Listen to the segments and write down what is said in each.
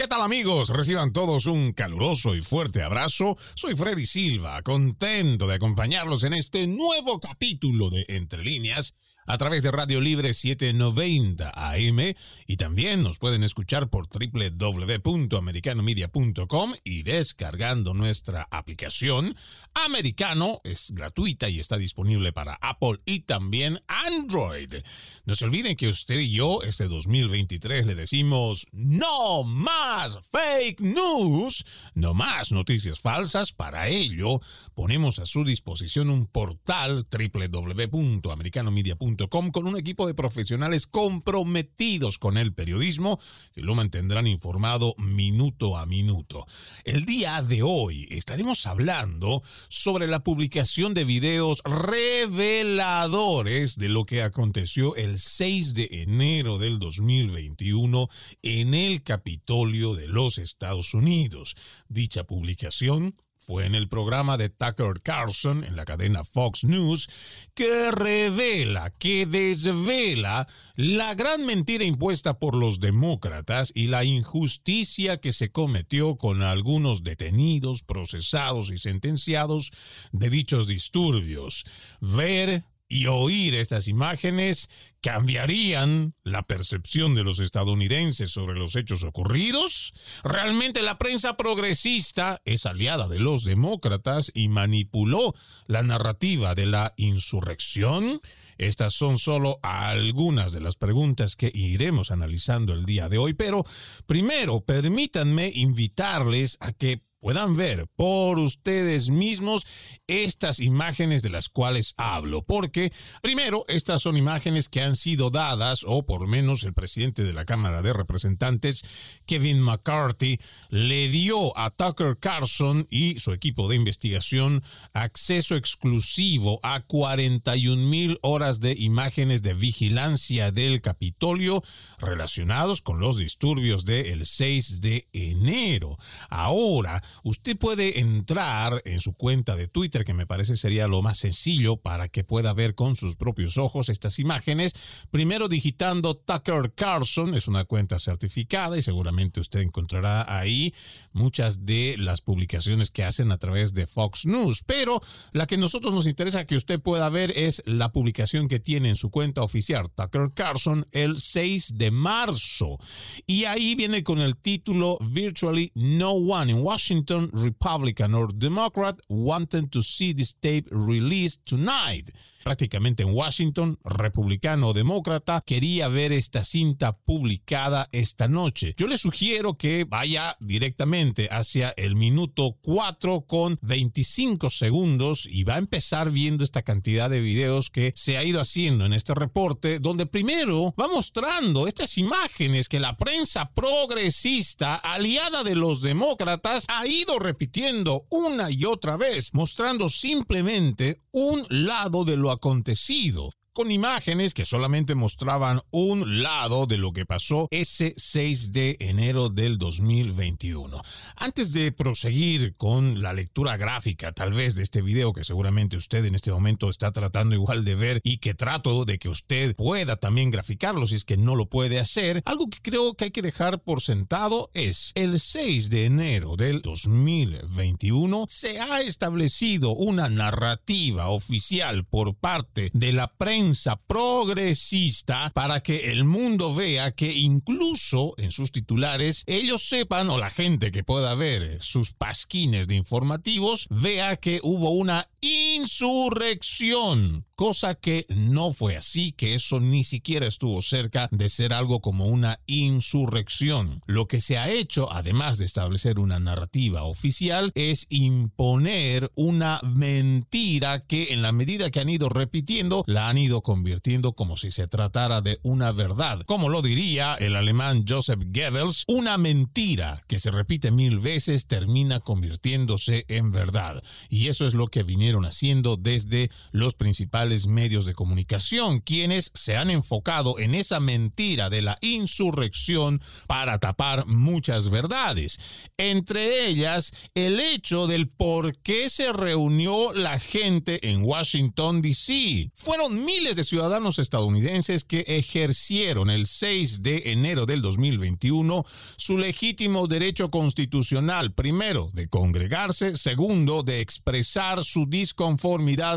¿Qué tal amigos? Reciban todos un caluroso y fuerte abrazo. Soy Freddy Silva, contento de acompañarlos en este nuevo capítulo de Entre líneas a través de Radio Libre 790 AM y también nos pueden escuchar por www.americanomedia.com y descargando nuestra aplicación. Americano es gratuita y está disponible para Apple y también Android. No se olviden que usted y yo este 2023 le decimos no más fake news, no más noticias falsas. Para ello ponemos a su disposición un portal www.americanomedia.com con un equipo de profesionales comprometidos con el periodismo que lo mantendrán informado minuto a minuto. El día de hoy estaremos hablando sobre la publicación de videos reveladores de lo que aconteció el 6 de enero del 2021 en el Capitolio de los Estados Unidos. Dicha publicación fue en el programa de Tucker Carlson en la cadena Fox News que revela, que desvela la gran mentira impuesta por los demócratas y la injusticia que se cometió con algunos detenidos, procesados y sentenciados de dichos disturbios. Ver y oír estas imágenes cambiarían la percepción de los estadounidenses sobre los hechos ocurridos? ¿Realmente la prensa progresista es aliada de los demócratas y manipuló la narrativa de la insurrección? Estas son solo algunas de las preguntas que iremos analizando el día de hoy, pero primero permítanme invitarles a que puedan ver por ustedes mismos estas imágenes de las cuales hablo, porque primero, estas son imágenes que han sido dadas, o por menos el presidente de la Cámara de Representantes, Kevin McCarthy, le dio a Tucker Carlson y su equipo de investigación acceso exclusivo a 41 mil horas de imágenes de vigilancia del Capitolio relacionados con los disturbios del 6 de enero. Ahora, usted puede entrar en su cuenta de Twitter, que me parece sería lo más sencillo para que pueda ver con sus propios ojos estas imágenes. Primero digitando Tucker Carlson, es una cuenta certificada y seguramente usted encontrará ahí muchas de las publicaciones que hacen a través de Fox News. Pero la que nosotros nos interesa que usted pueda ver es la publicación que tiene en su cuenta oficial Tucker Carlson el 6 de marzo. Y ahí viene con el título Virtually No One in Washington Republican or Democrat, wanting to see this tape released tonight prácticamente en Washington, republicano o demócrata, quería ver esta cinta publicada esta noche. Yo le sugiero que vaya directamente hacia el minuto 4 con 25 segundos y va a empezar viendo esta cantidad de videos que se ha ido haciendo en este reporte, donde primero va mostrando estas imágenes que la prensa progresista, aliada de los demócratas, ha ido repitiendo una y otra vez, mostrando simplemente un lado de lo acontecido con imágenes que solamente mostraban un lado de lo que pasó ese 6 de enero del 2021. Antes de proseguir con la lectura gráfica tal vez de este video que seguramente usted en este momento está tratando igual de ver y que trato de que usted pueda también graficarlo si es que no lo puede hacer, algo que creo que hay que dejar por sentado es el 6 de enero del 2021 se ha establecido una narrativa oficial por parte de la prensa progresista para que el mundo vea que incluso en sus titulares ellos sepan o la gente que pueda ver sus pasquines de informativos vea que hubo una insurrección, cosa que no fue así, que eso ni siquiera estuvo cerca de ser algo como una insurrección. Lo que se ha hecho, además de establecer una narrativa oficial, es imponer una mentira que en la medida que han ido repitiendo, la han ido convirtiendo como si se tratara de una verdad. Como lo diría el alemán Joseph Goebbels, una mentira que se repite mil veces termina convirtiéndose en verdad. Y eso es lo que vinieron haciendo desde los principales medios de comunicación, quienes se han enfocado en esa mentira de la insurrección para tapar muchas verdades. Entre ellas, el hecho del por qué se reunió la gente en Washington, D.C. Fueron miles de ciudadanos estadounidenses que ejercieron el 6 de enero del 2021 su legítimo derecho constitucional, primero, de congregarse, segundo, de expresar su disconformidad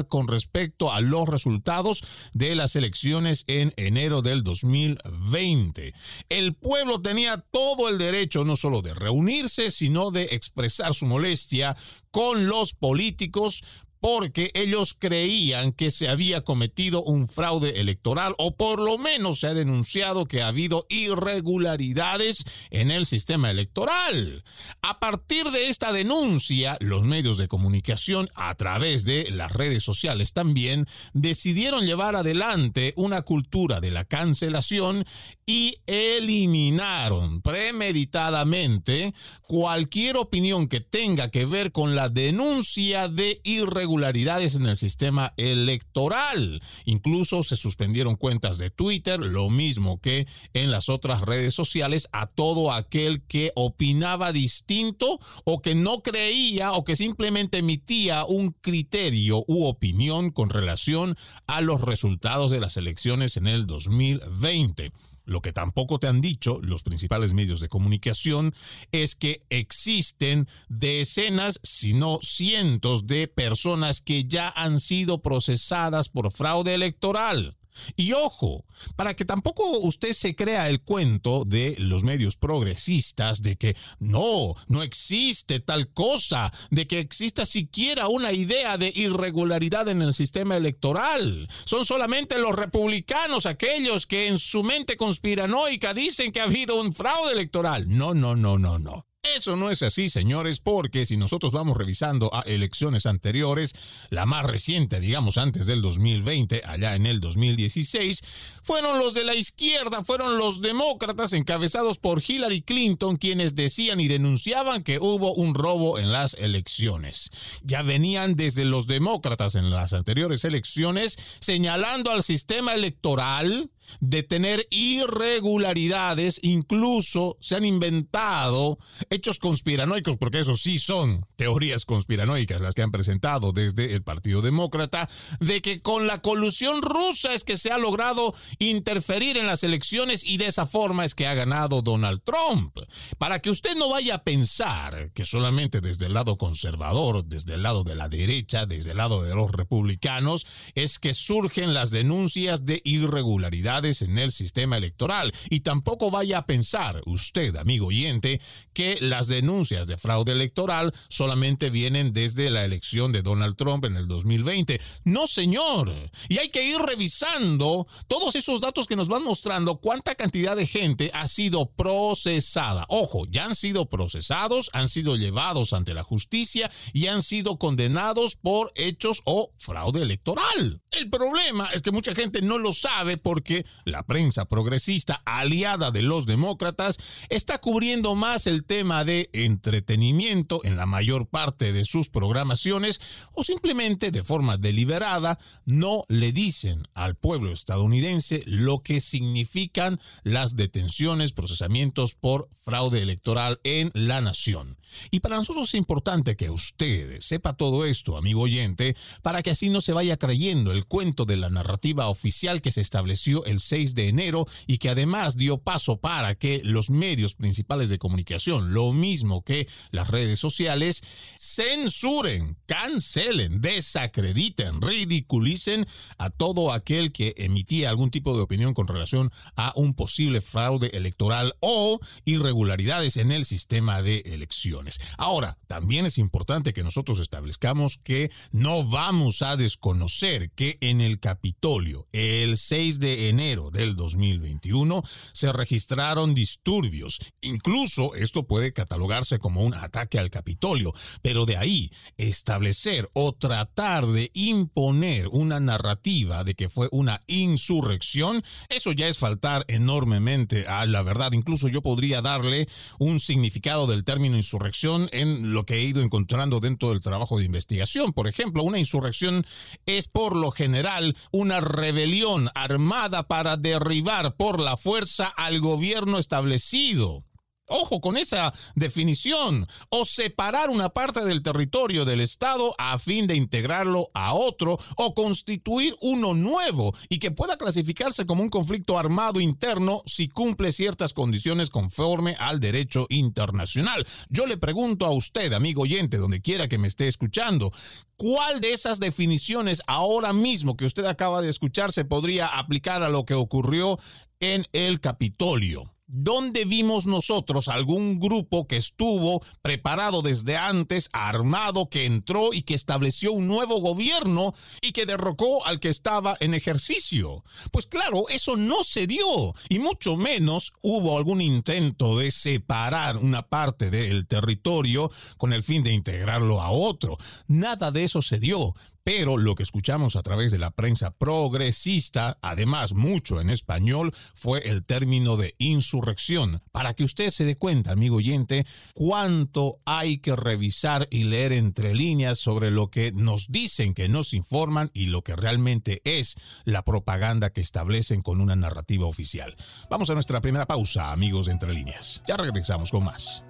con respecto a los resultados de las elecciones en enero del 2020. El pueblo tenía todo el derecho no solo de reunirse, sino de expresar su molestia con los políticos porque ellos creían que se había cometido un fraude electoral o por lo menos se ha denunciado que ha habido irregularidades en el sistema electoral. A partir de esta denuncia, los medios de comunicación, a través de las redes sociales también, decidieron llevar adelante una cultura de la cancelación y eliminaron premeditadamente cualquier opinión que tenga que ver con la denuncia de irregularidades en el sistema electoral. Incluso se suspendieron cuentas de Twitter, lo mismo que en las otras redes sociales, a todo aquel que opinaba distinto o que no creía o que simplemente emitía un criterio u opinión con relación a los resultados de las elecciones en el 2020. Lo que tampoco te han dicho los principales medios de comunicación es que existen decenas, si no cientos de personas que ya han sido procesadas por fraude electoral. Y ojo, para que tampoco usted se crea el cuento de los medios progresistas de que no, no existe tal cosa, de que exista siquiera una idea de irregularidad en el sistema electoral. Son solamente los republicanos aquellos que en su mente conspiranoica dicen que ha habido un fraude electoral. No, no, no, no, no. Eso no es así, señores, porque si nosotros vamos revisando a elecciones anteriores, la más reciente, digamos antes del 2020, allá en el 2016, fueron los de la izquierda, fueron los demócratas encabezados por Hillary Clinton quienes decían y denunciaban que hubo un robo en las elecciones. Ya venían desde los demócratas en las anteriores elecciones señalando al sistema electoral de tener irregularidades, incluso se han inventado hechos conspiranoicos, porque eso sí son teorías conspiranoicas las que han presentado desde el Partido Demócrata, de que con la colusión rusa es que se ha logrado interferir en las elecciones y de esa forma es que ha ganado Donald Trump. Para que usted no vaya a pensar que solamente desde el lado conservador, desde el lado de la derecha, desde el lado de los republicanos, es que surgen las denuncias de en el sistema electoral. Y tampoco vaya a pensar usted, amigo oyente, que las denuncias de fraude electoral solamente vienen desde la elección de Donald Trump en el 2020. No, señor. Y hay que ir revisando todos esos datos que nos van mostrando cuánta cantidad de gente ha sido procesada. Ojo, ya han sido procesados, han sido llevados ante la justicia y han sido condenados por hechos o fraude electoral. El problema es que mucha gente no lo sabe porque la prensa progresista aliada de los demócratas está cubriendo más el tema de entretenimiento en la mayor parte de sus programaciones o simplemente de forma deliberada no le dicen al pueblo estadounidense lo que significan las detenciones, procesamientos por fraude electoral en la nación. Y para nosotros es importante que usted sepa todo esto, amigo oyente, para que así no se vaya creyendo el cuento de la narrativa oficial que se estableció el 6 de enero y que además dio paso para que los medios principales de comunicación, lo mismo que las redes sociales, censuren, cancelen, desacrediten, ridiculicen a todo aquel que emitía algún tipo de opinión con relación a un posible fraude electoral o irregularidades en el sistema de elección. Ahora, también es importante que nosotros establezcamos que no vamos a desconocer que en el Capitolio, el 6 de enero, enero del 2021 se registraron disturbios. Incluso esto puede catalogarse como un ataque al Capitolio, pero de ahí establecer o tratar de imponer una narrativa de que fue una insurrección, eso ya es faltar enormemente a la verdad. Incluso yo podría darle un significado del término insurrección en lo que he ido encontrando dentro del trabajo de investigación. Por ejemplo, una insurrección es por lo general una rebelión armada para derribar por la fuerza al gobierno establecido. Ojo con esa definición. O separar una parte del territorio del Estado a fin de integrarlo a otro o constituir uno nuevo y que pueda clasificarse como un conflicto armado interno si cumple ciertas condiciones conforme al derecho internacional. Yo le pregunto a usted, amigo oyente, donde quiera que me esté escuchando, ¿Cuál de esas definiciones ahora mismo que usted acaba de escuchar se podría aplicar a lo que ocurrió en el Capitolio? ¿Dónde vimos nosotros algún grupo que estuvo preparado desde antes, armado, que entró y que estableció un nuevo gobierno y que derrocó al que estaba en ejercicio? Pues claro, eso no se dio y mucho menos hubo algún intento de separar una parte del territorio con el fin de integrarlo a otro. Nada de eso se dio. Pero lo que escuchamos a través de la prensa progresista, además mucho en español, fue el término de insurrección. Para que usted se dé cuenta, amigo oyente, cuánto hay que revisar y leer entre líneas sobre lo que nos dicen que nos informan y lo que realmente es la propaganda que establecen con una narrativa oficial. Vamos a nuestra primera pausa, amigos de entre líneas. Ya regresamos con más.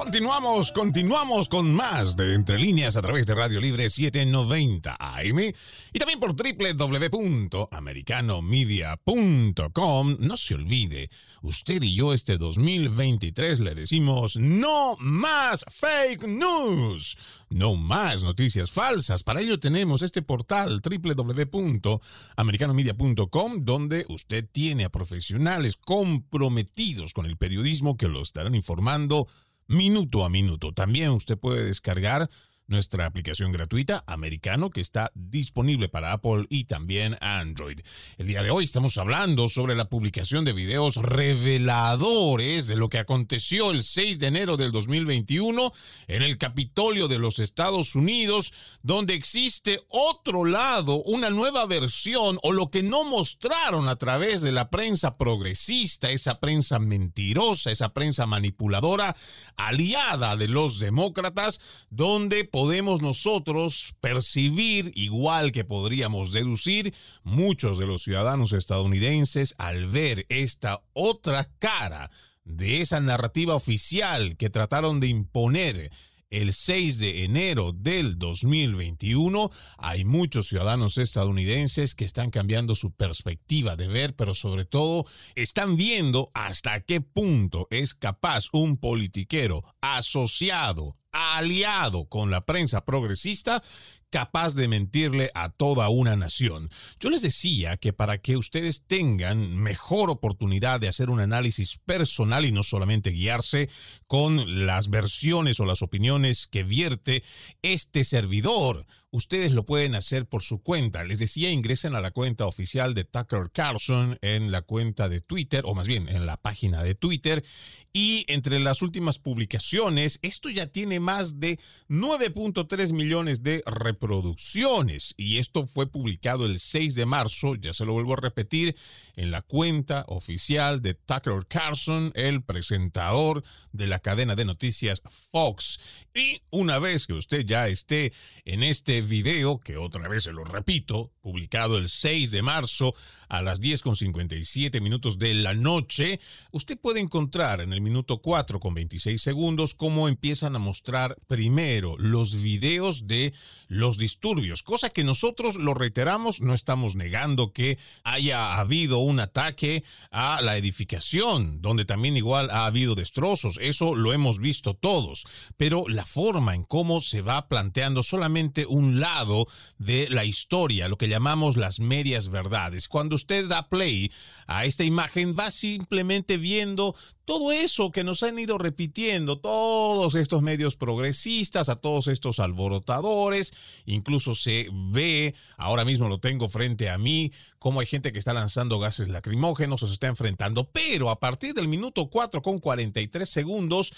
Continuamos, continuamos con más de Entre Líneas a través de Radio Libre 790 AM y también por www.americanomedia.com. No se olvide, usted y yo este 2023 le decimos no más fake news, no más noticias falsas. Para ello tenemos este portal www.americanomedia.com donde usted tiene a profesionales comprometidos con el periodismo que lo estarán informando minuto a minuto. También usted puede descargar nuestra aplicación gratuita americano que está disponible para Apple y también Android. El día de hoy estamos hablando sobre la publicación de videos reveladores de lo que aconteció el 6 de enero del 2021 en el Capitolio de los Estados Unidos, donde existe otro lado, una nueva versión o lo que no mostraron a través de la prensa progresista, esa prensa mentirosa, esa prensa manipuladora, aliada de los demócratas, donde podemos nosotros percibir, igual que podríamos deducir, muchos de los ciudadanos estadounidenses al ver esta otra cara de esa narrativa oficial que trataron de imponer el 6 de enero del 2021, hay muchos ciudadanos estadounidenses que están cambiando su perspectiva de ver, pero sobre todo están viendo hasta qué punto es capaz un politiquero asociado aliado con la prensa progresista capaz de mentirle a toda una nación. Yo les decía que para que ustedes tengan mejor oportunidad de hacer un análisis personal y no solamente guiarse con las versiones o las opiniones que vierte este servidor, ustedes lo pueden hacer por su cuenta. Les decía, ingresen a la cuenta oficial de Tucker Carlson en la cuenta de Twitter, o más bien en la página de Twitter, y entre las últimas publicaciones, esto ya tiene más de 9.3 millones de reproducciones producciones. Y esto fue publicado el 6 de marzo, ya se lo vuelvo a repetir, en la cuenta oficial de Tucker Carlson, el presentador de la cadena de noticias Fox. Y una vez que usted ya esté en este video, que otra vez se lo repito, publicado el 6 de marzo a las 10 con 57 minutos de la noche, usted puede encontrar en el minuto 4 con 26 segundos cómo empiezan a mostrar primero los videos de los disturbios, cosa que nosotros lo reiteramos, no estamos negando que haya habido un ataque a la edificación, donde también igual ha habido destrozos, eso lo hemos visto todos, pero la forma en cómo se va planteando solamente un lado de la historia, lo que llamamos las medias verdades. Cuando usted da play a esta imagen, va simplemente viendo todo eso que nos han ido repitiendo, todos estos medios progresistas, a todos estos alborotadores, incluso se ve, ahora mismo lo tengo frente a mí, como hay gente que está lanzando gases lacrimógenos o se está enfrentando, pero a partir del minuto 4 con 43 segundos,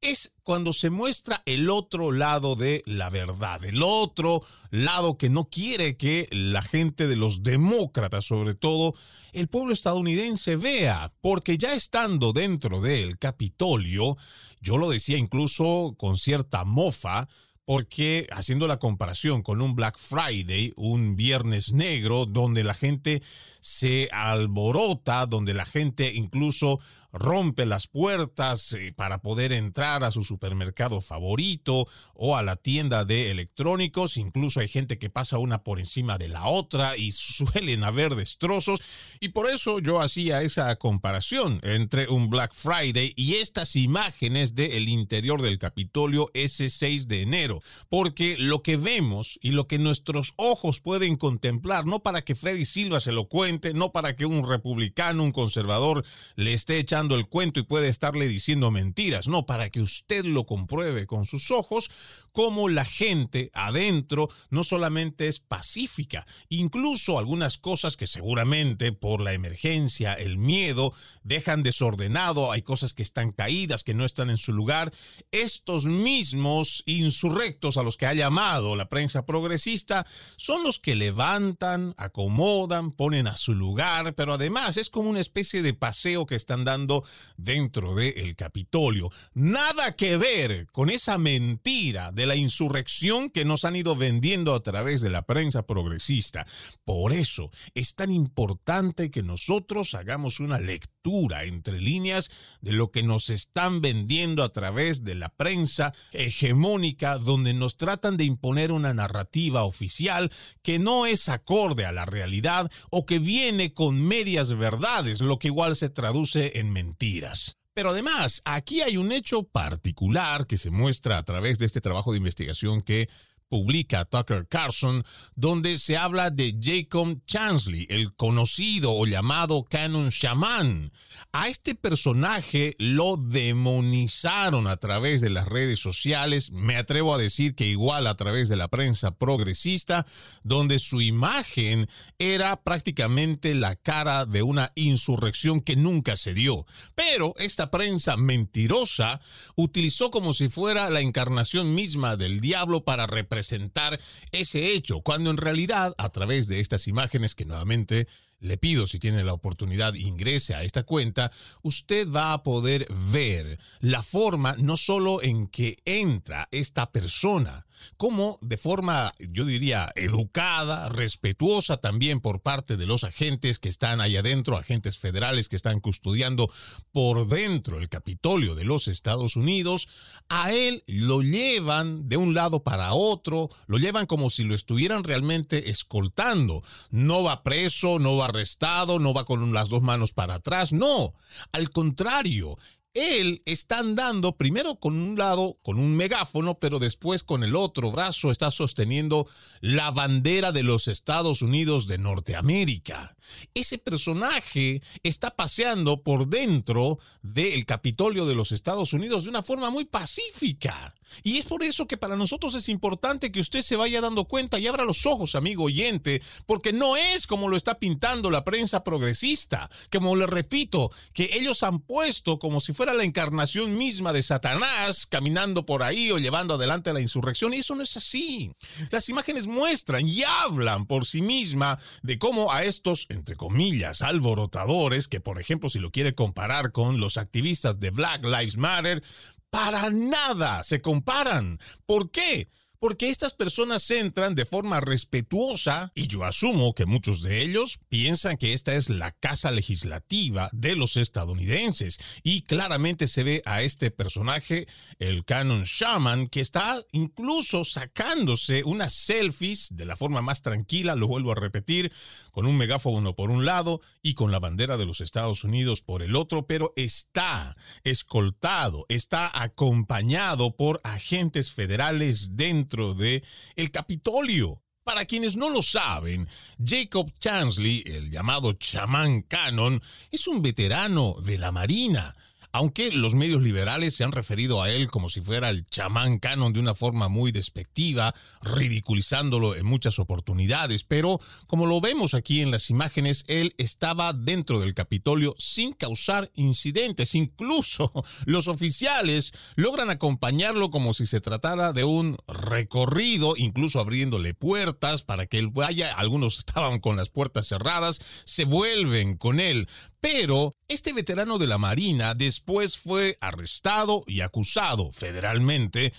es cuando se muestra el otro lado de la verdad, el otro lado que no quiere que la gente de los demócratas, sobre todo el pueblo estadounidense, vea, porque ya estando dentro del Capitolio, yo lo decía incluso con cierta mofa, porque haciendo la comparación con un Black Friday, un viernes negro, donde la gente se alborota, donde la gente incluso rompe las puertas eh, para poder entrar a su supermercado favorito o a la tienda de electrónicos. Incluso hay gente que pasa una por encima de la otra y suelen haber destrozos. Y por eso yo hacía esa comparación entre un Black Friday y estas imágenes del interior del Capitolio ese 6 de enero. Porque lo que vemos y lo que nuestros ojos pueden contemplar, no para que Freddy Silva se lo cuente, no para que un republicano, un conservador le esté echando el cuento y puede estarle diciendo mentiras, no, para que usted lo compruebe con sus ojos, como la gente adentro no solamente es pacífica, incluso algunas cosas que seguramente por la emergencia, el miedo, dejan desordenado, hay cosas que están caídas, que no están en su lugar, estos mismos insurrectos a los que ha llamado la prensa progresista son los que levantan, acomodan, ponen a su lugar, pero además es como una especie de paseo que están dando dentro del Capitolio. Nada que ver con esa mentira de la insurrección que nos han ido vendiendo a través de la prensa progresista. Por eso es tan importante que nosotros hagamos una lectura entre líneas de lo que nos están vendiendo a través de la prensa hegemónica, donde nos tratan de imponer una narrativa oficial que no es acorde a la realidad o que viene con medias verdades, lo que igual se traduce en mentiras. Pero además, aquí hay un hecho particular que se muestra a través de este trabajo de investigación que publica Tucker Carlson, donde se habla de Jacob Chansley, el conocido o llamado Canon Shaman. A este personaje lo demonizaron a través de las redes sociales, me atrevo a decir que igual a través de la prensa progresista, donde su imagen era prácticamente la cara de una insurrección que nunca se dio. Pero esta prensa mentirosa utilizó como si fuera la encarnación misma del diablo para representar presentar ese hecho, cuando en realidad a través de estas imágenes que nuevamente le pido si tiene la oportunidad ingrese a esta cuenta, usted va a poder ver la forma no solo en que entra esta persona, como de forma, yo diría, educada, respetuosa también por parte de los agentes que están ahí adentro, agentes federales que están custodiando por dentro el Capitolio de los Estados Unidos, a él lo llevan de un lado para otro, lo llevan como si lo estuvieran realmente escoltando. No va preso, no va arrestado, no va con las dos manos para atrás, no, al contrario, él está andando primero con un lado con un megáfono, pero después con el otro brazo está sosteniendo la bandera de los Estados Unidos de Norteamérica. Ese personaje está paseando por dentro del Capitolio de los Estados Unidos de una forma muy pacífica. Y es por eso que para nosotros es importante que usted se vaya dando cuenta y abra los ojos, amigo oyente, porque no es como lo está pintando la prensa progresista, como le repito, que ellos han puesto como si fuera la encarnación misma de Satanás caminando por ahí o llevando adelante la insurrección, y eso no es así. Las imágenes muestran y hablan por sí misma de cómo a estos, entre comillas, alborotadores, que por ejemplo si lo quiere comparar con los activistas de Black Lives Matter, para nada se comparan. ¿Por qué? Porque estas personas entran de forma respetuosa y yo asumo que muchos de ellos piensan que esta es la casa legislativa de los estadounidenses. Y claramente se ve a este personaje, el Canon Shaman, que está incluso sacándose unas selfies de la forma más tranquila, lo vuelvo a repetir, con un megáfono por un lado y con la bandera de los Estados Unidos por el otro, pero está escoltado, está acompañado por agentes federales dentro de el Capitolio. Para quienes no lo saben, Jacob Chansley, el llamado chamán Cannon, es un veterano de la Marina aunque los medios liberales se han referido a él como si fuera el chamán canon de una forma muy despectiva, ridiculizándolo en muchas oportunidades, pero como lo vemos aquí en las imágenes, él estaba dentro del Capitolio sin causar incidentes. Incluso los oficiales logran acompañarlo como si se tratara de un recorrido, incluso abriéndole puertas para que él vaya. Algunos estaban con las puertas cerradas, se vuelven con él. Pero este veterano de la Marina después fue arrestado y acusado federalmente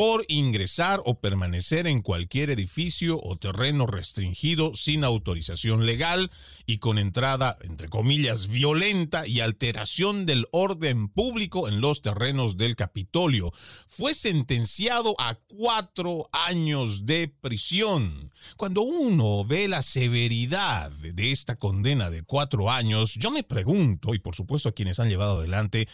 por ingresar o permanecer en cualquier edificio o terreno restringido sin autorización legal y con entrada, entre comillas, violenta y alteración del orden público en los terrenos del Capitolio. Fue sentenciado a cuatro años de prisión. Cuando uno ve la severidad de esta condena de cuatro años, yo me pregunto, y por supuesto a quienes han llevado adelante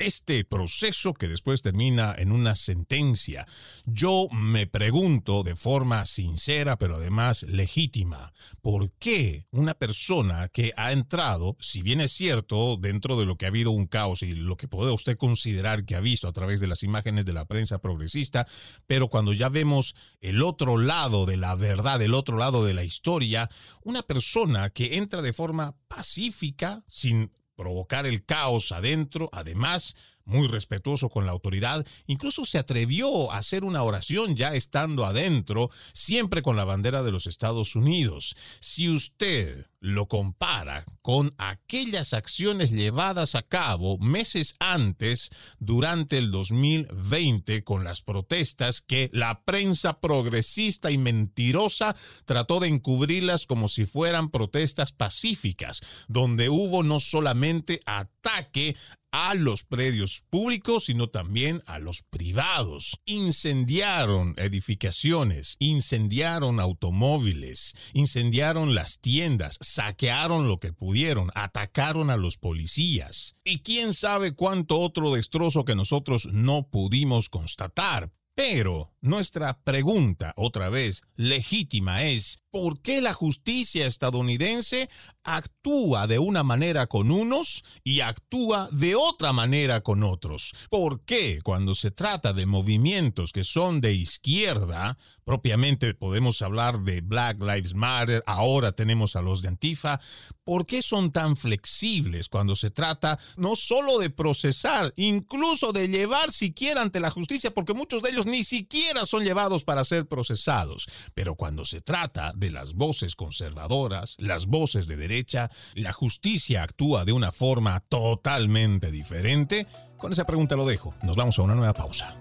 este proceso que después termina en una sentencia, yo me pregunto de forma sincera, pero además legítima, ¿por qué una persona que ha entrado, si bien es cierto, dentro de lo que ha habido un caos y lo que puede usted considerar que ha visto a través de las imágenes de la prensa progresista, pero cuando ya vemos el otro lado de la verdad, el otro lado de la historia, una persona que entra de forma pacífica, sin provocar el caos adentro, además muy respetuoso con la autoridad, incluso se atrevió a hacer una oración ya estando adentro, siempre con la bandera de los Estados Unidos. Si usted lo compara con aquellas acciones llevadas a cabo meses antes, durante el 2020, con las protestas que la prensa progresista y mentirosa trató de encubrirlas como si fueran protestas pacíficas, donde hubo no solamente ataque a los predios públicos, sino también a los privados. Incendiaron edificaciones, incendiaron automóviles, incendiaron las tiendas, saquearon lo que pudieron, atacaron a los policías. Y quién sabe cuánto otro destrozo que nosotros no pudimos constatar. Pero nuestra pregunta, otra vez legítima, es ¿por qué la justicia estadounidense actúa de una manera con unos y actúa de otra manera con otros? ¿Por qué cuando se trata de movimientos que son de izquierda, propiamente podemos hablar de Black Lives Matter, ahora tenemos a los de Antifa, ¿por qué son tan flexibles cuando se trata no solo de procesar, incluso de llevar siquiera ante la justicia, porque muchos de ellos ni siquiera son llevados para ser procesados, pero cuando se trata de las voces conservadoras, las voces de derecha, la justicia actúa de una forma totalmente diferente. Con esa pregunta lo dejo. Nos vamos a una nueva pausa.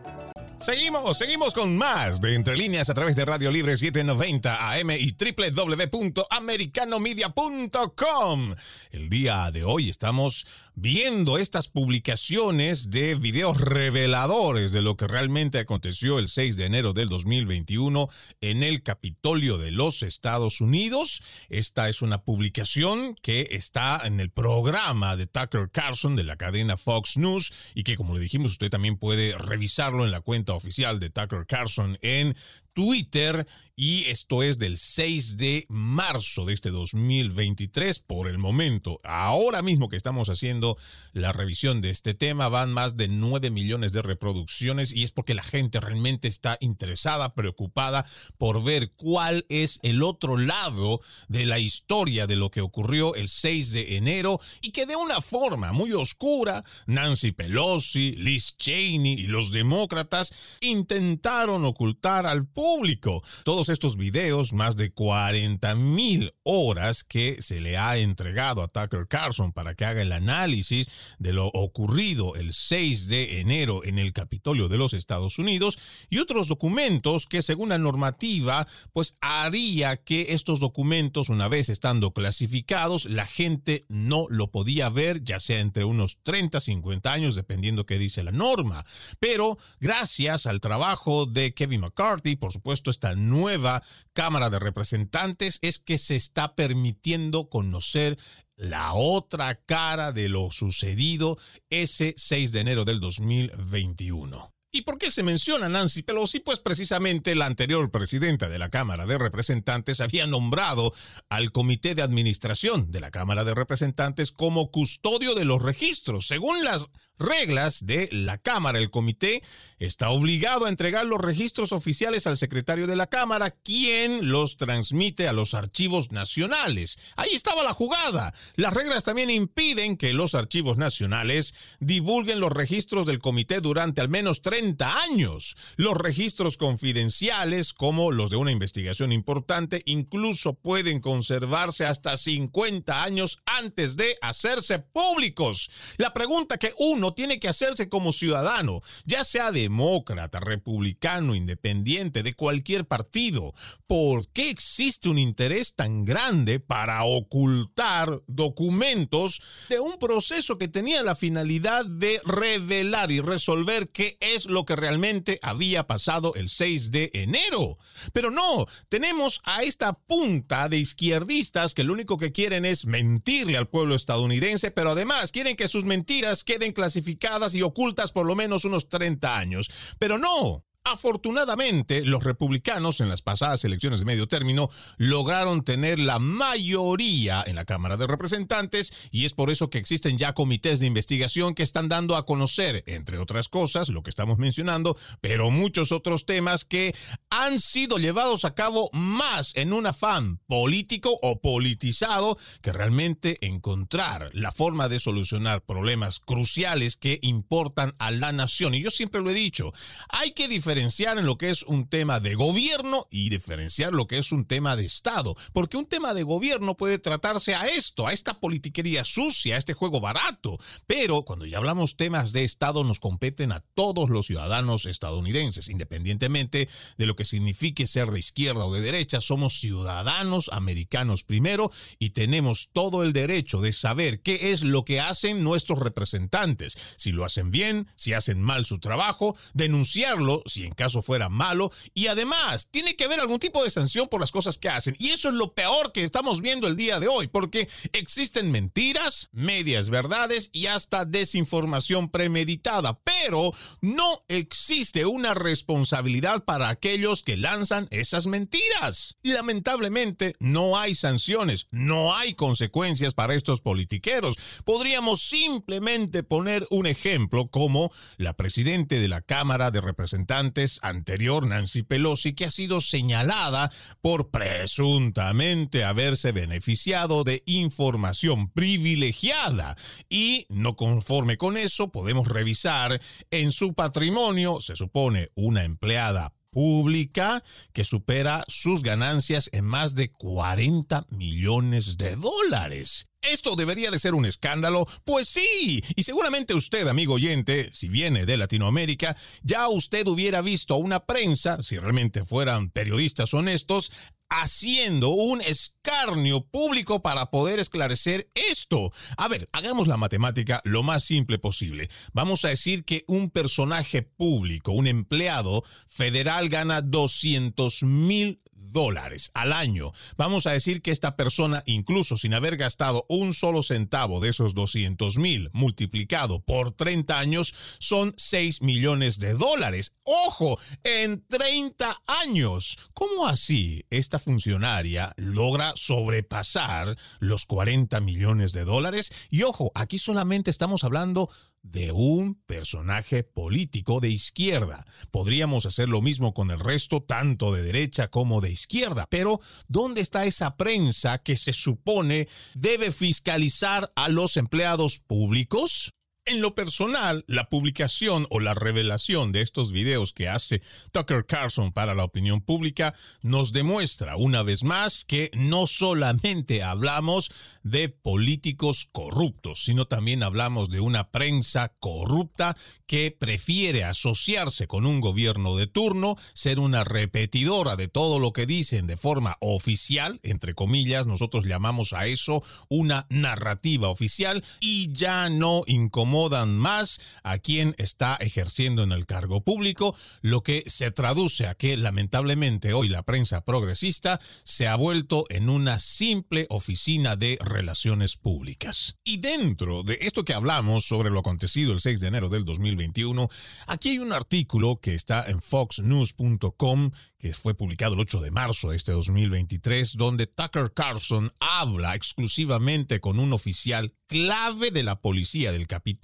Seguimos, seguimos con más de Entre Líneas a través de Radio Libre 790 AM y www.americanomedia.com. El día de hoy estamos viendo estas publicaciones de videos reveladores de lo que realmente aconteció el 6 de enero del 2021 en el Capitolio de los Estados Unidos. Esta es una publicación que está en el programa de Tucker Carlson de la cadena Fox News y que como le dijimos usted también puede revisarlo en la cuenta oficial de Tucker Carlson en Twitter y esto es del 6 de marzo de este 2023 por el momento. Ahora mismo que estamos haciendo la revisión de este tema van más de 9 millones de reproducciones y es porque la gente realmente está interesada, preocupada por ver cuál es el otro lado de la historia de lo que ocurrió el 6 de enero y que de una forma muy oscura Nancy Pelosi, Liz Cheney y los demócratas intentaron ocultar al público público. Todos estos videos, más de 40 mil horas que se le ha entregado a Tucker Carlson para que haga el análisis de lo ocurrido el 6 de enero en el Capitolio de los Estados Unidos y otros documentos que según la normativa pues haría que estos documentos una vez estando clasificados la gente no lo podía ver ya sea entre unos 30 50 años dependiendo qué dice la norma pero gracias al trabajo de Kevin McCarthy por supuesto, esta nueva Cámara de Representantes es que se está permitiendo conocer la otra cara de lo sucedido ese 6 de enero del 2021. ¿Y por qué se menciona Nancy Pelosi? Pues precisamente la anterior presidenta de la Cámara de Representantes había nombrado al Comité de Administración de la Cámara de Representantes como custodio de los registros. Según las reglas de la Cámara, el comité está obligado a entregar los registros oficiales al secretario de la Cámara, quien los transmite a los archivos nacionales. Ahí estaba la jugada. Las reglas también impiden que los archivos nacionales divulguen los registros del comité durante al menos tres años. Los registros confidenciales, como los de una investigación importante, incluso pueden conservarse hasta 50 años antes de hacerse públicos. La pregunta que uno tiene que hacerse como ciudadano, ya sea demócrata, republicano, independiente, de cualquier partido, ¿por qué existe un interés tan grande para ocultar documentos de un proceso que tenía la finalidad de revelar y resolver qué es lo que realmente había pasado el 6 de enero. Pero no, tenemos a esta punta de izquierdistas que lo único que quieren es mentirle al pueblo estadounidense, pero además quieren que sus mentiras queden clasificadas y ocultas por lo menos unos 30 años. Pero no, Afortunadamente, los republicanos en las pasadas elecciones de medio término lograron tener la mayoría en la Cámara de Representantes y es por eso que existen ya comités de investigación que están dando a conocer, entre otras cosas, lo que estamos mencionando, pero muchos otros temas que han sido llevados a cabo más en un afán político o politizado que realmente encontrar la forma de solucionar problemas cruciales que importan a la nación. Y yo siempre lo he dicho, hay que diferenciar diferenciar en lo que es un tema de gobierno y diferenciar lo que es un tema de Estado. Porque un tema de gobierno puede tratarse a esto, a esta politiquería sucia, a este juego barato. Pero cuando ya hablamos temas de Estado nos competen a todos los ciudadanos estadounidenses, independientemente de lo que signifique ser de izquierda o de derecha, somos ciudadanos americanos primero y tenemos todo el derecho de saber qué es lo que hacen nuestros representantes, si lo hacen bien, si hacen mal su trabajo, denunciarlo si en caso fuera malo, y además tiene que haber algún tipo de sanción por las cosas que hacen. Y eso es lo peor que estamos viendo el día de hoy, porque existen mentiras, medias verdades y hasta desinformación premeditada, pero no existe una responsabilidad para aquellos que lanzan esas mentiras. Lamentablemente no hay sanciones, no hay consecuencias para estos politiqueros. Podríamos simplemente poner un ejemplo como la presidente de la Cámara de Representantes anterior, Nancy Pelosi, que ha sido señalada por presuntamente haberse beneficiado de información privilegiada. Y no conforme con eso, podemos revisar en su patrimonio, se supone una empleada pública que supera sus ganancias en más de 40 millones de dólares. ¿Esto debería de ser un escándalo? Pues sí, y seguramente usted, amigo oyente, si viene de Latinoamérica, ya usted hubiera visto a una prensa, si realmente fueran periodistas honestos, haciendo un escarnio público para poder esclarecer esto. A ver, hagamos la matemática lo más simple posible. Vamos a decir que un personaje público, un empleado federal gana 200 mil dólares al año. Vamos a decir que esta persona, incluso sin haber gastado un solo centavo de esos 200 mil multiplicado por 30 años, son 6 millones de dólares. Ojo, en 30 años. ¿Cómo así esta funcionaria logra sobrepasar los 40 millones de dólares? Y ojo, aquí solamente estamos hablando de un personaje político de izquierda. Podríamos hacer lo mismo con el resto, tanto de derecha como de izquierda. Pero, ¿dónde está esa prensa que se supone debe fiscalizar a los empleados públicos? En lo personal, la publicación o la revelación de estos videos que hace Tucker Carlson para la opinión pública nos demuestra una vez más que no solamente hablamos de políticos corruptos, sino también hablamos de una prensa corrupta que prefiere asociarse con un gobierno de turno, ser una repetidora de todo lo que dicen de forma oficial, entre comillas, nosotros llamamos a eso una narrativa oficial y ya no incomoda incomodan más a quien está ejerciendo en el cargo público, lo que se traduce a que lamentablemente hoy la prensa progresista se ha vuelto en una simple oficina de relaciones públicas. Y dentro de esto que hablamos sobre lo acontecido el 6 de enero del 2021, aquí hay un artículo que está en foxnews.com que fue publicado el 8 de marzo de este 2023, donde Tucker Carlson habla exclusivamente con un oficial clave de la policía del Capitolio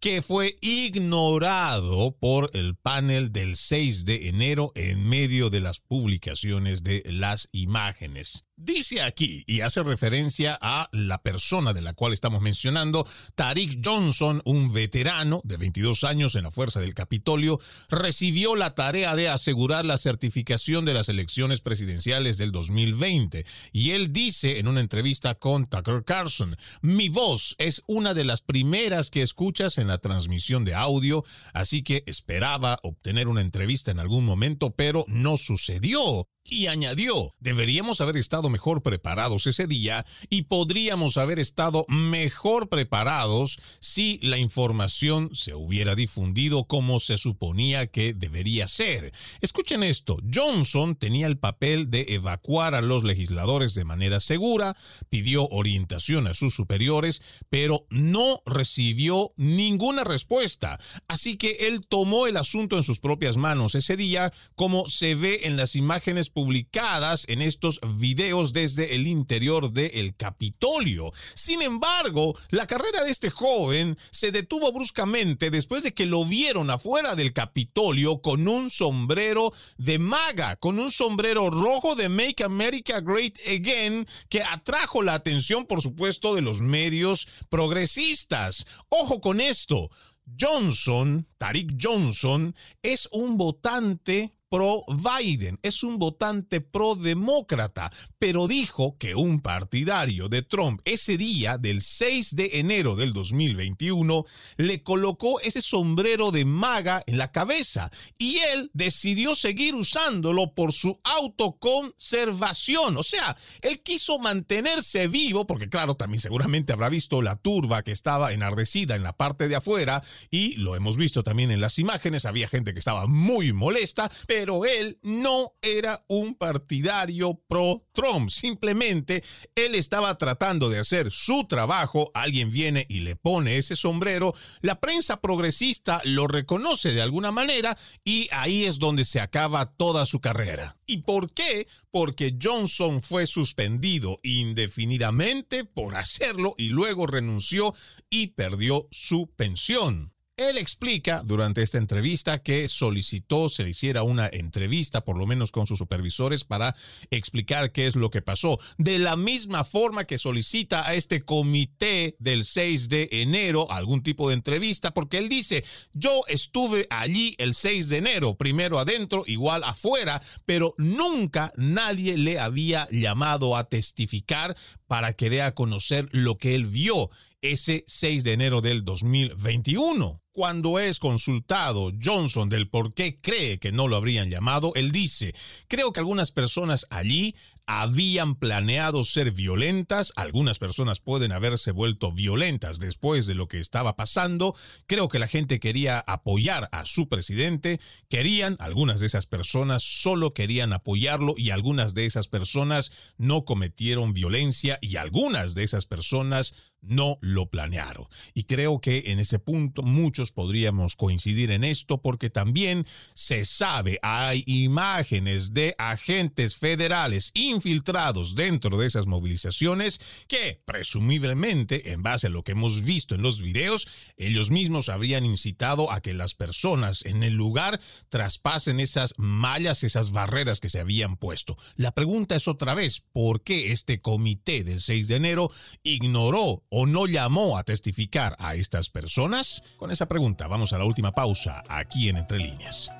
que fue ignorado por el panel del 6 de enero en medio de las publicaciones de las imágenes. Dice aquí, y hace referencia a la persona de la cual estamos mencionando, Tariq Johnson, un veterano de 22 años en la Fuerza del Capitolio, recibió la tarea de asegurar la certificación de las elecciones presidenciales del 2020. Y él dice en una entrevista con Tucker Carlson, mi voz es una de las primeras que escuchas en la transmisión de audio, así que esperaba obtener una entrevista en algún momento, pero no sucedió. Y añadió, deberíamos haber estado mejor preparados ese día y podríamos haber estado mejor preparados si la información se hubiera difundido como se suponía que debería ser. Escuchen esto, Johnson tenía el papel de evacuar a los legisladores de manera segura, pidió orientación a sus superiores, pero no recibió ninguna respuesta. Así que él tomó el asunto en sus propias manos ese día, como se ve en las imágenes publicadas en estos videos desde el interior del Capitolio. Sin embargo, la carrera de este joven se detuvo bruscamente después de que lo vieron afuera del Capitolio con un sombrero de maga, con un sombrero rojo de Make America Great Again que atrajo la atención, por supuesto, de los medios progresistas. Ojo con esto. Johnson, Tariq Johnson, es un votante pro Biden, es un votante pro demócrata, pero dijo que un partidario de Trump ese día del 6 de enero del 2021 le colocó ese sombrero de maga en la cabeza y él decidió seguir usándolo por su autoconservación, o sea, él quiso mantenerse vivo porque claro, también seguramente habrá visto la turba que estaba enardecida en la parte de afuera y lo hemos visto también en las imágenes, había gente que estaba muy molesta, pero él no era un partidario pro Trump. Simplemente él estaba tratando de hacer su trabajo. Alguien viene y le pone ese sombrero. La prensa progresista lo reconoce de alguna manera y ahí es donde se acaba toda su carrera. ¿Y por qué? Porque Johnson fue suspendido indefinidamente por hacerlo y luego renunció y perdió su pensión. Él explica durante esta entrevista que solicitó se le hiciera una entrevista, por lo menos con sus supervisores, para explicar qué es lo que pasó. De la misma forma que solicita a este comité del 6 de enero algún tipo de entrevista, porque él dice, yo estuve allí el 6 de enero, primero adentro, igual afuera, pero nunca nadie le había llamado a testificar para que dé a conocer lo que él vio ese 6 de enero del 2021. Cuando es consultado Johnson del por qué cree que no lo habrían llamado, él dice, creo que algunas personas allí habían planeado ser violentas, algunas personas pueden haberse vuelto violentas después de lo que estaba pasando, creo que la gente quería apoyar a su presidente, querían, algunas de esas personas solo querían apoyarlo y algunas de esas personas no cometieron violencia y algunas de esas personas no lo planearon. Y creo que en ese punto muchos podríamos coincidir en esto porque también se sabe, hay imágenes de agentes federales infiltrados dentro de esas movilizaciones que presumiblemente, en base a lo que hemos visto en los videos, ellos mismos habrían incitado a que las personas en el lugar traspasen esas mallas, esas barreras que se habían puesto. La pregunta es otra vez, ¿por qué este comité del 6 de enero ignoró o no llamó a testificar a estas personas? Con esa pregunta vamos a la última pausa aquí en Entre Líneas.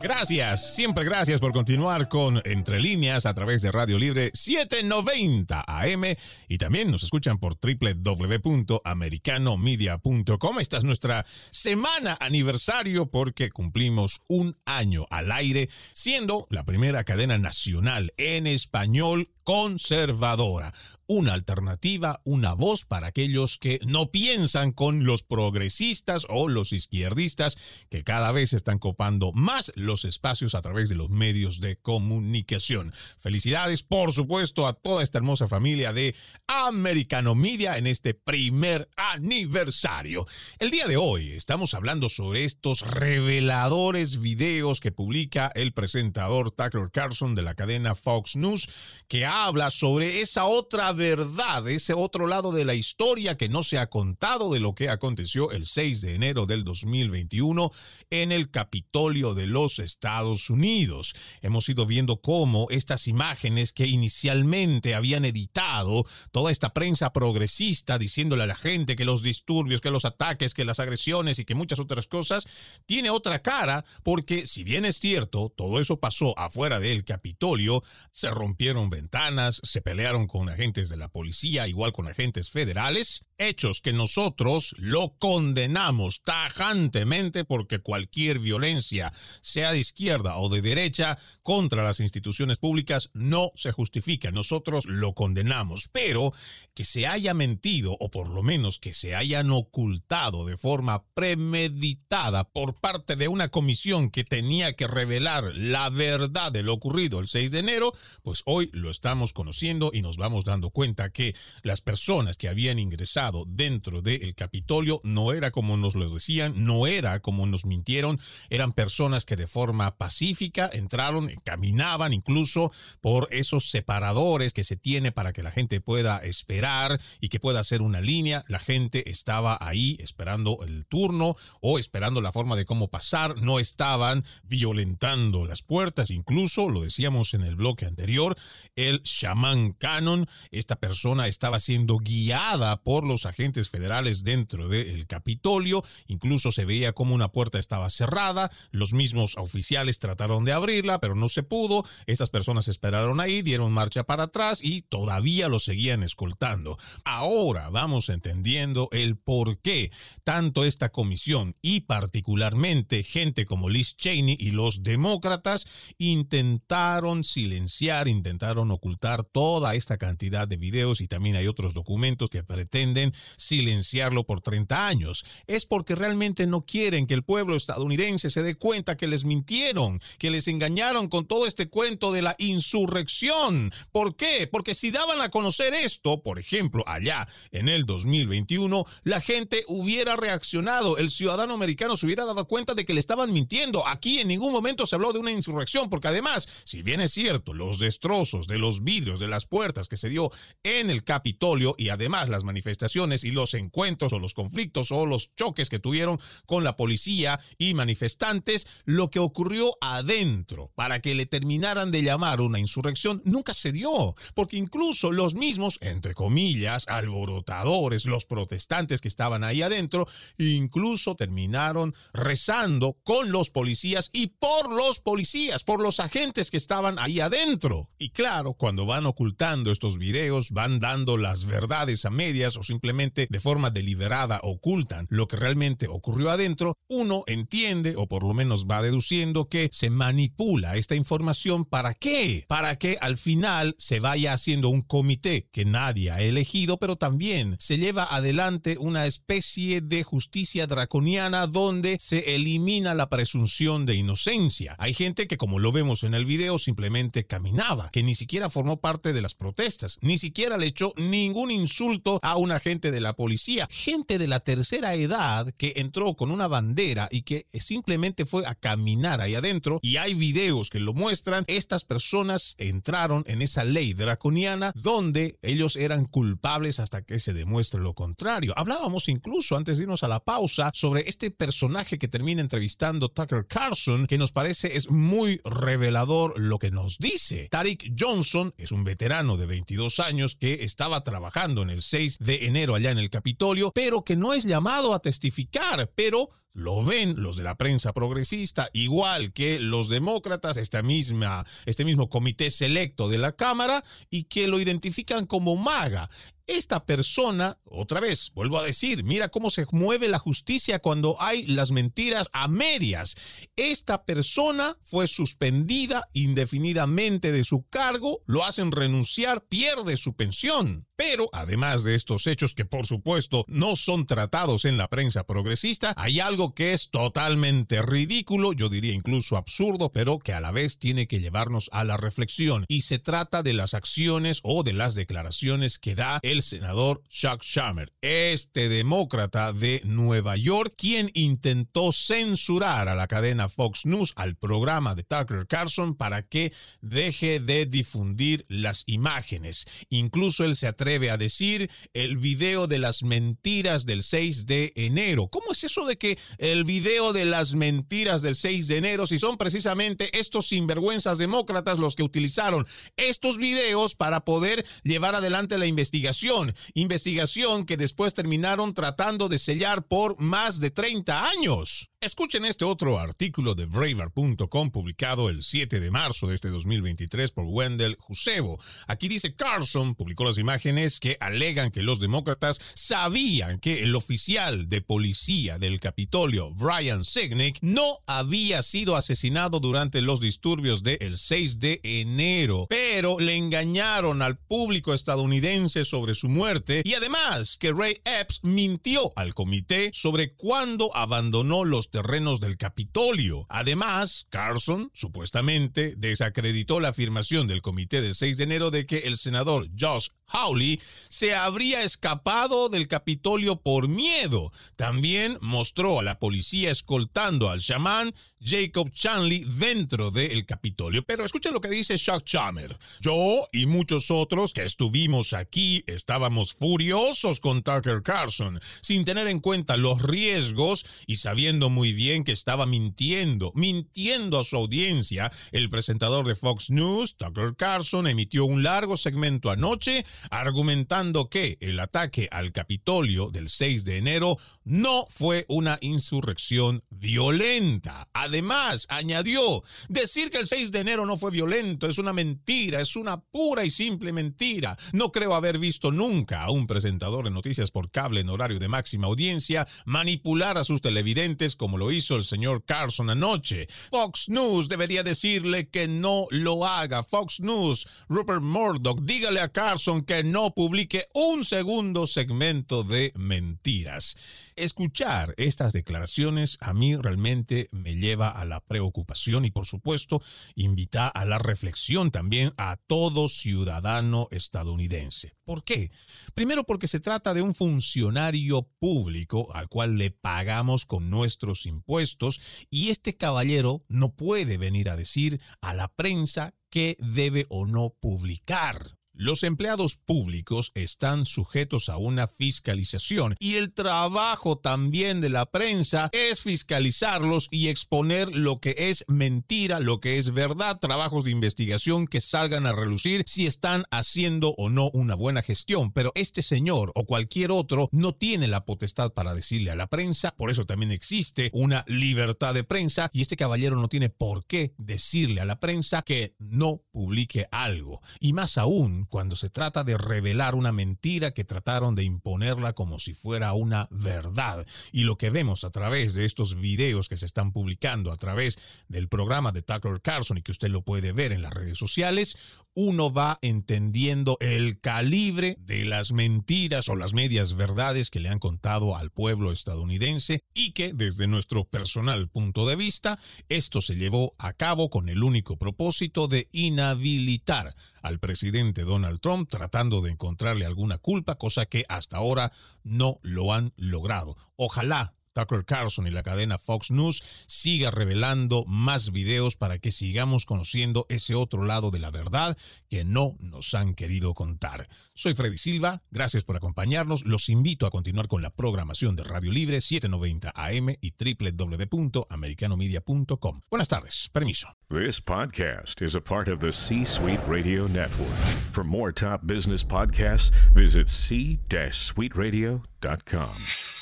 Gracias, siempre gracias por continuar con Entre Líneas a través de Radio Libre 790 AM y también nos escuchan por www.americanomedia.com. Esta es nuestra semana aniversario porque cumplimos un año al aire, siendo la primera cadena nacional en español conservadora una alternativa, una voz para aquellos que no piensan con los progresistas o los izquierdistas que cada vez están copando más los espacios a través de los medios de comunicación. Felicidades, por supuesto, a toda esta hermosa familia de Americano Media en este primer aniversario. El día de hoy estamos hablando sobre estos reveladores videos que publica el presentador Tucker Carlson de la cadena Fox News, que habla sobre esa otra verdad, ese otro lado de la historia que no se ha contado de lo que aconteció el 6 de enero del 2021 en el Capitolio de los Estados Unidos. Hemos ido viendo cómo estas imágenes que inicialmente habían editado toda esta prensa progresista diciéndole a la gente que los disturbios, que los ataques, que las agresiones y que muchas otras cosas, tiene otra cara porque si bien es cierto, todo eso pasó afuera del Capitolio, se rompieron ventanas, se pelearon con agentes de la policía, igual con agentes federales, hechos que nosotros lo condenamos tajantemente porque cualquier violencia, sea de izquierda o de derecha, contra las instituciones públicas no se justifica. Nosotros lo condenamos, pero que se haya mentido o por lo menos que se hayan ocultado de forma premeditada por parte de una comisión que tenía que revelar la verdad de lo ocurrido el 6 de enero, pues hoy lo estamos conociendo y nos vamos dando cuenta que las personas que habían ingresado dentro del Capitolio no era como nos lo decían, no era como nos mintieron, eran personas que de forma pacífica entraron, caminaban incluso por esos separadores que se tiene para que la gente pueda esperar y que pueda hacer una línea. La gente estaba ahí esperando el turno o esperando la forma de cómo pasar, no estaban violentando las puertas, incluso lo decíamos en el bloque anterior, el shaman Cannon, esta persona estaba siendo guiada por los agentes federales dentro del Capitolio, incluso se veía como una puerta estaba cerrada, los mismos oficiales trataron de abrirla, pero no se pudo, estas personas esperaron ahí, dieron marcha para atrás y todavía lo seguían escoltando. Ahora vamos entendiendo el por qué tanto esta comisión y particularmente gente como Liz Cheney y los demócratas intentaron silenciar, intentaron ocultar toda esta cantidad de videos y también hay otros documentos que pretenden silenciarlo por 30 años. Es porque realmente no quieren que el pueblo estadounidense se dé cuenta que les mintieron, que les engañaron con todo este cuento de la insurrección. ¿Por qué? Porque si daban a conocer esto, por ejemplo, allá en el 2021, la gente hubiera reaccionado, el ciudadano americano se hubiera dado cuenta de que le estaban mintiendo. Aquí en ningún momento se habló de una insurrección, porque además, si bien es cierto, los destrozos de los vidrios de las puertas que se dio en el Capitolio y además las manifestaciones y los encuentros o los conflictos o los choques que tuvieron con la policía y manifestantes, lo que ocurrió adentro para que le terminaran de llamar una insurrección nunca se dio, porque incluso los mismos, entre comillas, alborotadores, los protestantes que estaban ahí adentro, incluso terminaron rezando con los policías y por los policías, por los agentes que estaban ahí adentro. Y claro, cuando van ocultando estos videos, van dando las verdades a medias o simplemente de forma deliberada ocultan lo que realmente ocurrió adentro, uno entiende o por lo menos va deduciendo que se manipula esta información para qué? Para que al final se vaya haciendo un comité que nadie ha elegido, pero también se lleva adelante una especie de justicia draconiana donde se elimina la presunción de inocencia. Hay gente que como lo vemos en el video simplemente caminaba, que ni siquiera formó parte de las protestas, ni siquiera le echó ningún insulto a un agente de la policía. Gente de la tercera edad que entró con una bandera y que simplemente fue a caminar ahí adentro y hay videos que lo muestran. Estas personas entraron en esa ley draconiana donde ellos eran culpables hasta que se demuestre lo contrario. Hablábamos incluso antes de irnos a la pausa sobre este personaje que termina entrevistando Tucker Carlson que nos parece es muy revelador lo que nos dice. Tariq Johnson es un veterano de 22 años que estaba trabajando en el 6 de enero allá en el Capitolio, pero que no es llamado a testificar, pero lo ven los de la prensa progresista, igual que los demócratas, esta misma, este mismo comité selecto de la Cámara, y que lo identifican como maga. Esta persona, otra vez, vuelvo a decir, mira cómo se mueve la justicia cuando hay las mentiras a medias. Esta persona fue suspendida indefinidamente de su cargo, lo hacen renunciar, pierde su pensión. Pero además de estos hechos que por supuesto no son tratados en la prensa progresista, hay algo que es totalmente ridículo, yo diría incluso absurdo, pero que a la vez tiene que llevarnos a la reflexión. Y se trata de las acciones o de las declaraciones que da el senador Chuck Schumer, este demócrata de Nueva York, quien intentó censurar a la cadena Fox News, al programa de Tucker Carlson, para que deje de difundir las imágenes. Incluso él se atreve a decir el video de las mentiras del 6 de enero. ¿Cómo es eso de que el video de las mentiras del 6 de enero, si son precisamente estos sinvergüenzas demócratas los que utilizaron estos videos para poder llevar adelante la investigación? Investigación que después terminaron tratando de sellar por más de 30 años. Escuchen este otro artículo de Braver.com publicado el 7 de marzo de este 2023 por Wendell Jusebo. Aquí dice Carson publicó las imágenes que alegan que los demócratas sabían que el oficial de policía del Capitolio, Brian Signick, no había sido asesinado durante los disturbios del 6 de enero, pero le engañaron al público estadounidense sobre su muerte y además que Ray Epps mintió al comité sobre cuándo abandonó los terrenos del Capitolio. Además, Carson supuestamente desacreditó la afirmación del comité del 6 de enero de que el senador Josh Hawley se habría escapado del Capitolio por miedo. También mostró a la policía escoltando al chamán Jacob Chanley dentro del Capitolio. Pero escuchen lo que dice Chuck Chalmer. Yo y muchos otros que estuvimos aquí estábamos furiosos con Tucker Carlson, sin tener en cuenta los riesgos y sabiendo muy bien que estaba mintiendo, mintiendo a su audiencia. El presentador de Fox News, Tucker Carlson, emitió un largo segmento anoche argumentando que el ataque al Capitolio del 6 de enero no fue una insurrección violenta. Además, añadió, decir que el 6 de enero no fue violento es una mentira, es una pura y simple mentira. No creo haber visto nunca a un presentador de noticias por cable en horario de máxima audiencia manipular a sus televidentes como lo hizo el señor Carson anoche. Fox News debería decirle que no lo haga. Fox News, Rupert Murdoch, dígale a Carson que no publique un segundo segmento de mentiras. Escuchar estas declaraciones a mí realmente me lleva a la preocupación y por supuesto invita a la reflexión también a todo ciudadano estadounidense. ¿Por qué? Primero porque se trata de un funcionario público al cual le pagamos con nuestros impuestos y este caballero no puede venir a decir a la prensa qué debe o no publicar. Los empleados públicos están sujetos a una fiscalización y el trabajo también de la prensa es fiscalizarlos y exponer lo que es mentira, lo que es verdad, trabajos de investigación que salgan a relucir si están haciendo o no una buena gestión. Pero este señor o cualquier otro no tiene la potestad para decirle a la prensa, por eso también existe una libertad de prensa y este caballero no tiene por qué decirle a la prensa que no publique algo. Y más aún, cuando se trata de revelar una mentira que trataron de imponerla como si fuera una verdad. Y lo que vemos a través de estos videos que se están publicando a través del programa de Tucker Carlson y que usted lo puede ver en las redes sociales, uno va entendiendo el calibre de las mentiras o las medias verdades que le han contado al pueblo estadounidense y que desde nuestro personal punto de vista, esto se llevó a cabo con el único propósito de inhabilitar al presidente Donald Trump tratando de encontrarle alguna culpa, cosa que hasta ahora no lo han logrado. Ojalá Tucker Carlson y la cadena Fox News siga revelando más videos para que sigamos conociendo ese otro lado de la verdad que no nos han querido contar. Soy Freddy Silva, gracias por acompañarnos. Los invito a continuar con la programación de Radio Libre 790 AM y www.americanomedia.com. Buenas tardes, permiso. This podcast is a part of the C-Suite Radio Network. For more top business podcasts, visit c-suiteradio.com.